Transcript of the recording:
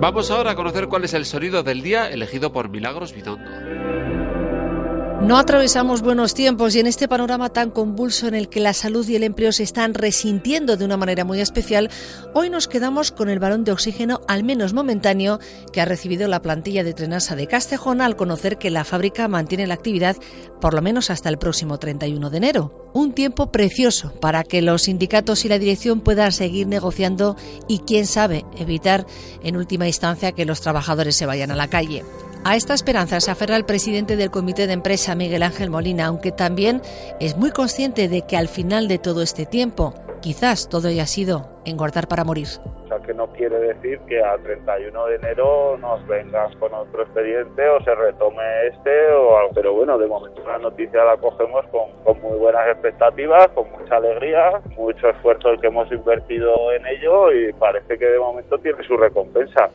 Vamos ahora a conocer cuál es el sonido del día elegido por Milagros Bidondo. No atravesamos buenos tiempos y en este panorama tan convulso en el que la salud y el empleo se están resintiendo de una manera muy especial, hoy nos quedamos con el balón de oxígeno, al menos momentáneo, que ha recibido la plantilla de Trenasa de Castejón al conocer que la fábrica mantiene la actividad por lo menos hasta el próximo 31 de enero. Un tiempo precioso para que los sindicatos y la dirección puedan seguir negociando y, quién sabe, evitar en última instancia que los trabajadores se vayan a la calle. A esta esperanza se aferra el presidente del comité de empresa, Miguel Ángel Molina, aunque también es muy consciente de que al final de todo este tiempo, quizás todo haya sido engordar para morir. O sea, que no quiere decir que a 31 de enero nos vengas con otro expediente o se retome este o algo. Pero bueno, de momento la noticia la cogemos con, con muy buenas expectativas, con mucha alegría, mucho esfuerzo el que hemos invertido en ello y parece que de momento tiene su recompensa.